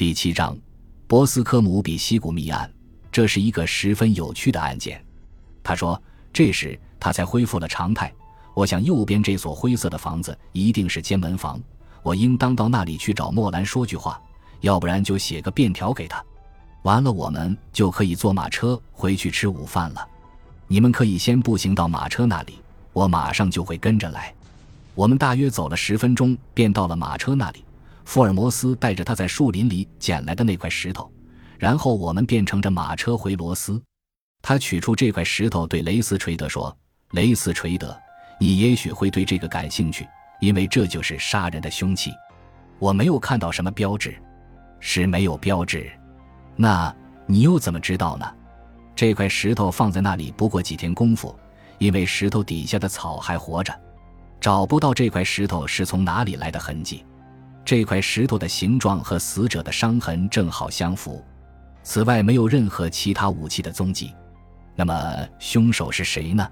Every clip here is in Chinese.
第七章，博斯科姆比西谷密案，这是一个十分有趣的案件。他说，这时他才恢复了常态。我想，右边这所灰色的房子一定是监门房，我应当到那里去找莫兰说句话，要不然就写个便条给他。完了，我们就可以坐马车回去吃午饭了。你们可以先步行到马车那里，我马上就会跟着来。我们大约走了十分钟，便到了马车那里。福尔摩斯带着他在树林里捡来的那块石头，然后我们便乘着马车回罗斯。他取出这块石头，对雷斯垂德说：“雷斯垂德。”你也许会对这个感兴趣，因为这就是杀人的凶器。我没有看到什么标志，是没有标志。那你又怎么知道呢？这块石头放在那里不过几天功夫，因为石头底下的草还活着，找不到这块石头是从哪里来的痕迹。这块石头的形状和死者的伤痕正好相符。此外，没有任何其他武器的踪迹。那么，凶手是谁呢？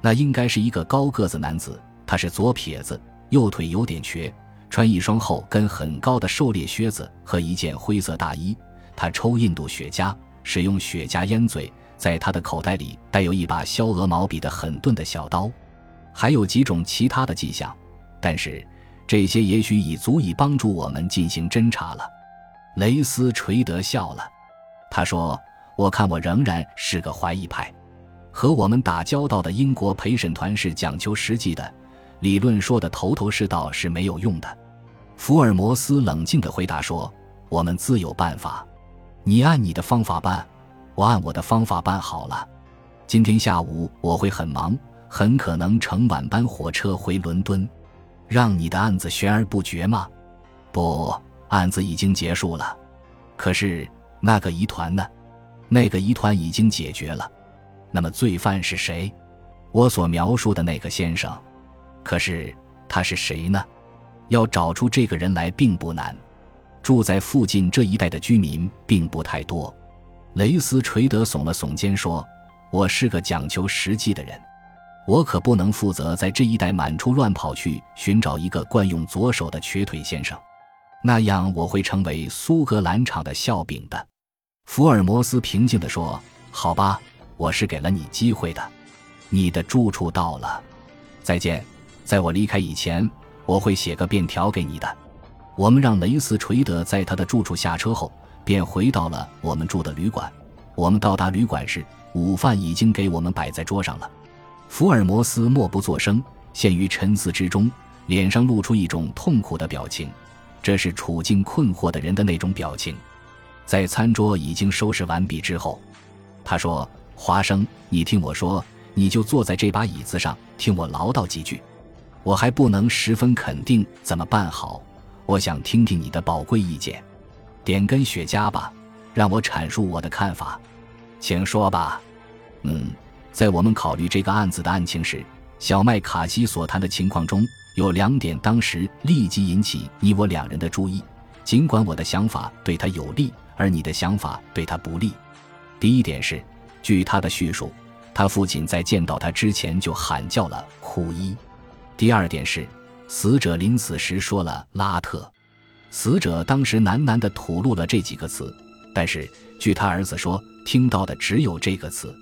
那应该是一个高个子男子，他是左撇子，右腿有点瘸，穿一双厚跟很高的狩猎靴子和一件灰色大衣。他抽印度雪茄，使用雪茄烟嘴，在他的口袋里带有一把削鹅毛笔的很钝的小刀，还有几种其他的迹象，但是这些也许已足以帮助我们进行侦查了。雷斯垂德笑了，他说：“我看我仍然是个怀疑派。”和我们打交道的英国陪审团是讲求实际的，理论说的头头是道是没有用的。福尔摩斯冷静地回答说：“我们自有办法，你按你的方法办，我按我的方法办好了。今天下午我会很忙，很可能乘晚班火车回伦敦。让你的案子悬而不决吗？不，案子已经结束了。可是那个疑团呢？那个疑团已经解决了。”那么罪犯是谁？我所描述的那个先生。可是他是谁呢？要找出这个人来并不难。住在附近这一带的居民并不太多。雷斯垂德耸了耸肩说：“我是个讲求实际的人，我可不能负责在这一带满处乱跑去寻找一个惯用左手的瘸腿先生，那样我会成为苏格兰场的笑柄的。”福尔摩斯平静地说：“好吧。”我是给了你机会的，你的住处到了，再见。在我离开以前，我会写个便条给你的。我们让雷斯垂德在他的住处下车后，便回到了我们住的旅馆。我们到达旅馆时，午饭已经给我们摆在桌上了。福尔摩斯默不作声，陷于沉思之中，脸上露出一种痛苦的表情，这是处境困惑的人的那种表情。在餐桌已经收拾完毕之后，他说。华生，你听我说，你就坐在这把椅子上，听我唠叨几句。我还不能十分肯定怎么办好，我想听听你的宝贵意见。点根雪茄吧，让我阐述我的看法。请说吧。嗯，在我们考虑这个案子的案情时，小麦卡西所谈的情况中有两点，当时立即引起你我两人的注意。尽管我的想法对他有利，而你的想法对他不利。第一点是。据他的叙述，他父亲在见到他之前就喊叫了“库伊”。第二点是，死者临死时说了“拉特”，死者当时喃喃地吐露了这几个词，但是据他儿子说，听到的只有这个词。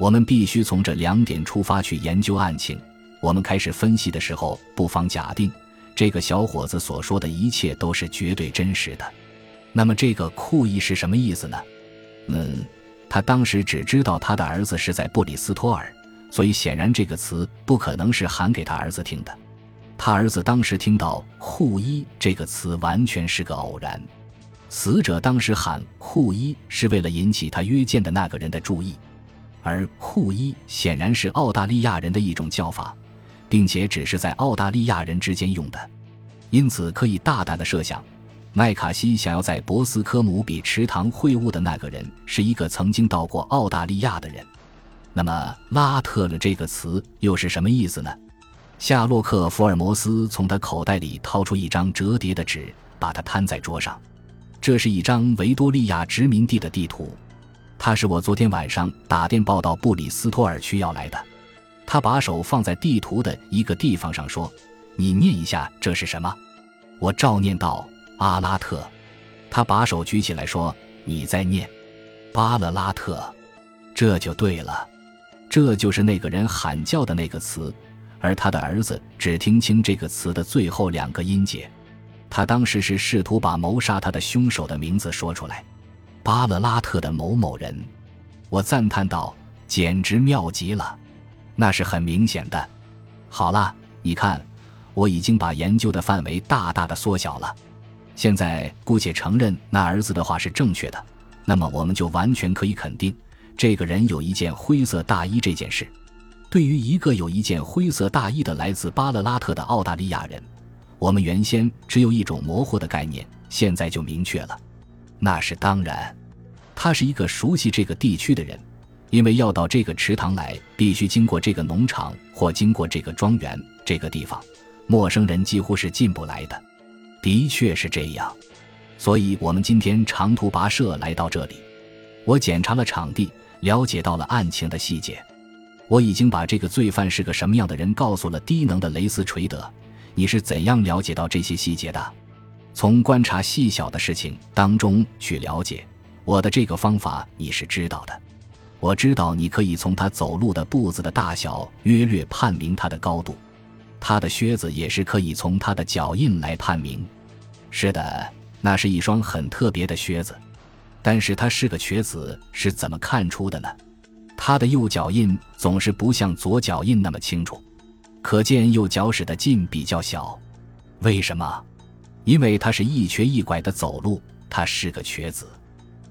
我们必须从这两点出发去研究案情。我们开始分析的时候，不妨假定这个小伙子所说的一切都是绝对真实的。那么，这个“库伊”是什么意思呢？嗯。他当时只知道他的儿子是在布里斯托尔，所以显然这个词不可能是喊给他儿子听的。他儿子当时听到“护衣”这个词完全是个偶然。死者当时喊“护衣”是为了引起他约见的那个人的注意，而“库伊”显然是澳大利亚人的一种叫法，并且只是在澳大利亚人之间用的，因此可以大胆的设想。麦卡锡想要在博斯科姆比池塘会晤的那个人是一个曾经到过澳大利亚的人。那么“拉特了”这个词又是什么意思呢？夏洛克·福尔摩斯从他口袋里掏出一张折叠的纸，把它摊在桌上。这是一张维多利亚殖民地的地图，他是我昨天晚上打电报到布里斯托尔区要来的。他把手放在地图的一个地方上说：“你念一下这是什么？”我照念道。阿拉特，他把手举起来说：“你在念巴勒拉特，这就对了，这就是那个人喊叫的那个词。”而他的儿子只听清这个词的最后两个音节。他当时是试图把谋杀他的凶手的名字说出来：“巴勒拉特的某某人。”我赞叹道：“简直妙极了！那是很明显的。”好了，你看，我已经把研究的范围大大的缩小了。现在姑且承认那儿子的话是正确的，那么我们就完全可以肯定，这个人有一件灰色大衣这件事。对于一个有一件灰色大衣的来自巴勒拉特的澳大利亚人，我们原先只有一种模糊的概念，现在就明确了。那是当然，他是一个熟悉这个地区的人。因为要到这个池塘来，必须经过这个农场或经过这个庄园。这个地方，陌生人几乎是进不来的。的确是这样，所以我们今天长途跋涉来到这里。我检查了场地，了解到了案情的细节。我已经把这个罪犯是个什么样的人告诉了低能的雷斯垂德。你是怎样了解到这些细节的？从观察细小的事情当中去了解。我的这个方法你是知道的。我知道你可以从他走路的步子的大小约略判明他的高度，他的靴子也是可以从他的脚印来判明。是的，那是一双很特别的靴子。但是他是个瘸子，是怎么看出的呢？他的右脚印总是不像左脚印那么清楚，可见右脚趾的劲比较小。为什么？因为他是一瘸一拐的走路，他是个瘸子。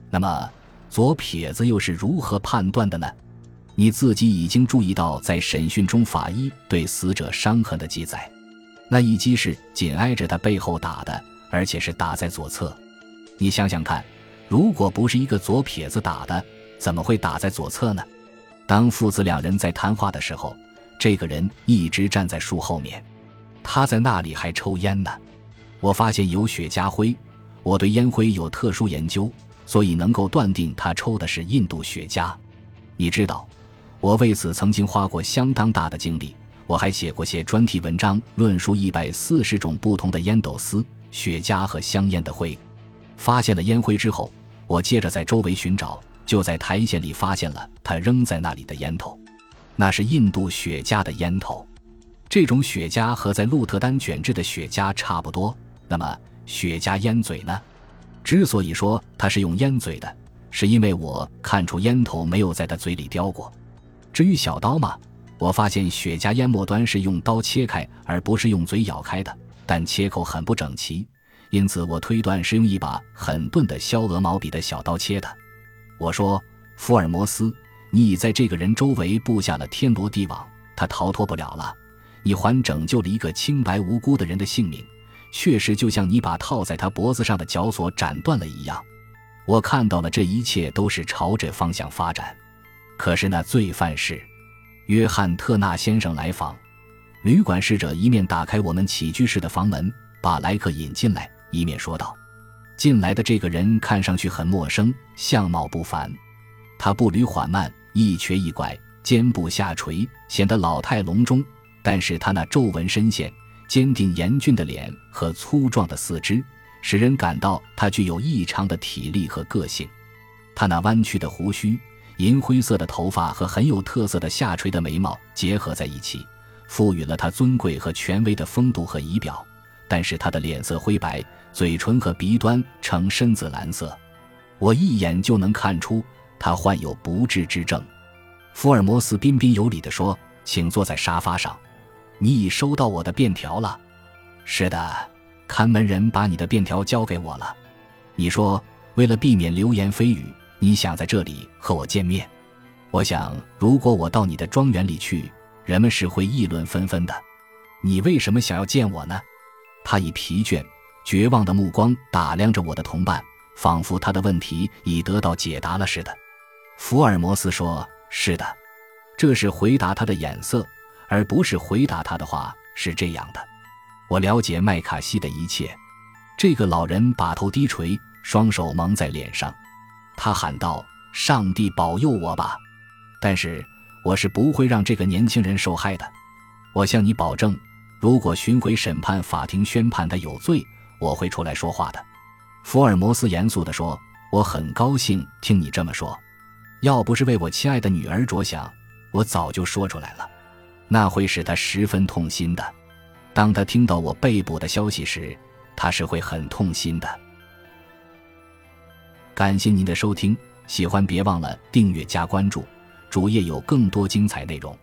那么。左撇子又是如何判断的呢？你自己已经注意到，在审讯中，法医对死者伤痕的记载，那一击是紧挨着他背后打的，而且是打在左侧。你想想看，如果不是一个左撇子打的，怎么会打在左侧呢？当父子两人在谈话的时候，这个人一直站在树后面，他在那里还抽烟呢。我发现有雪茄灰，我对烟灰有特殊研究。所以能够断定他抽的是印度雪茄，你知道，我为此曾经花过相当大的精力，我还写过些专题文章，论述一百四十种不同的烟斗丝、雪茄和香烟的灰。发现了烟灰之后，我接着在周围寻找，就在苔藓里发现了他扔在那里的烟头，那是印度雪茄的烟头。这种雪茄和在鹿特丹卷制的雪茄差不多。那么，雪茄烟嘴呢？之所以说他是用烟嘴的，是因为我看出烟头没有在他嘴里叼过。至于小刀嘛，我发现雪茄烟末端是用刀切开，而不是用嘴咬开的，但切口很不整齐，因此我推断是用一把很钝的削鹅毛笔的小刀切的。我说：“福尔摩斯，你已在这个人周围布下了天罗地网，他逃脱不了了。你还拯救了一个清白无辜的人的性命。”确实，就像你把套在他脖子上的绞索斩断了一样。我看到了，这一切都是朝着方向发展。可是那罪犯是约翰·特纳先生来访。旅馆侍者一面打开我们起居室的房门，把来客引进来，一面说道：“进来的这个人看上去很陌生，相貌不凡。他步履缓慢，一瘸一拐，肩部下垂，显得老态龙钟。但是他那皱纹深陷。”坚定严峻的脸和粗壮的四肢，使人感到他具有异常的体力和个性。他那弯曲的胡须、银灰色的头发和很有特色的下垂的眉毛结合在一起，赋予了他尊贵和权威的风度和仪表。但是他的脸色灰白，嘴唇和鼻端呈深紫蓝色，我一眼就能看出他患有不治之症。福尔摩斯彬彬有礼地说：“请坐在沙发上。”你已收到我的便条了，是的，看门人把你的便条交给我了。你说，为了避免流言蜚语，你想在这里和我见面。我想，如果我到你的庄园里去，人们是会议论纷纷的。你为什么想要见我呢？他以疲倦、绝望的目光打量着我的同伴，仿佛他的问题已得到解答了似的。福尔摩斯说：“是的，这是回答他的眼色。”而不是回答他的话是这样的：我了解麦卡锡的一切。这个老人把头低垂，双手蒙在脸上，他喊道：“上帝保佑我吧！”但是我是不会让这个年轻人受害的。我向你保证，如果巡回审判法庭宣判他有罪，我会出来说话的。福尔摩斯严肃地说：“我很高兴听你这么说。要不是为我亲爱的女儿着想，我早就说出来了。那会使他十分痛心的。当他听到我被捕的消息时，他是会很痛心的。”感谢您的收听，喜欢别忘了订阅加关注，主页有更多精彩内容。